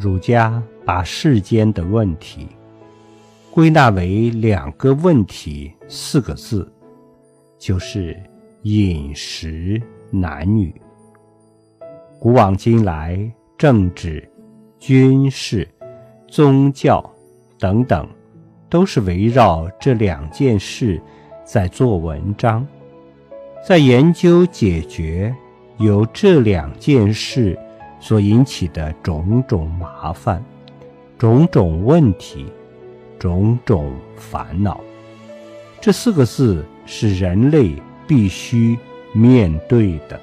儒家把世间的问题归纳为两个问题，四个字，就是饮食男女。古往今来，政治、军事、宗教等等，都是围绕这两件事在做文章，在研究解决由这两件事。所引起的种种麻烦、种种问题、种种烦恼，这四个字是人类必须面对的。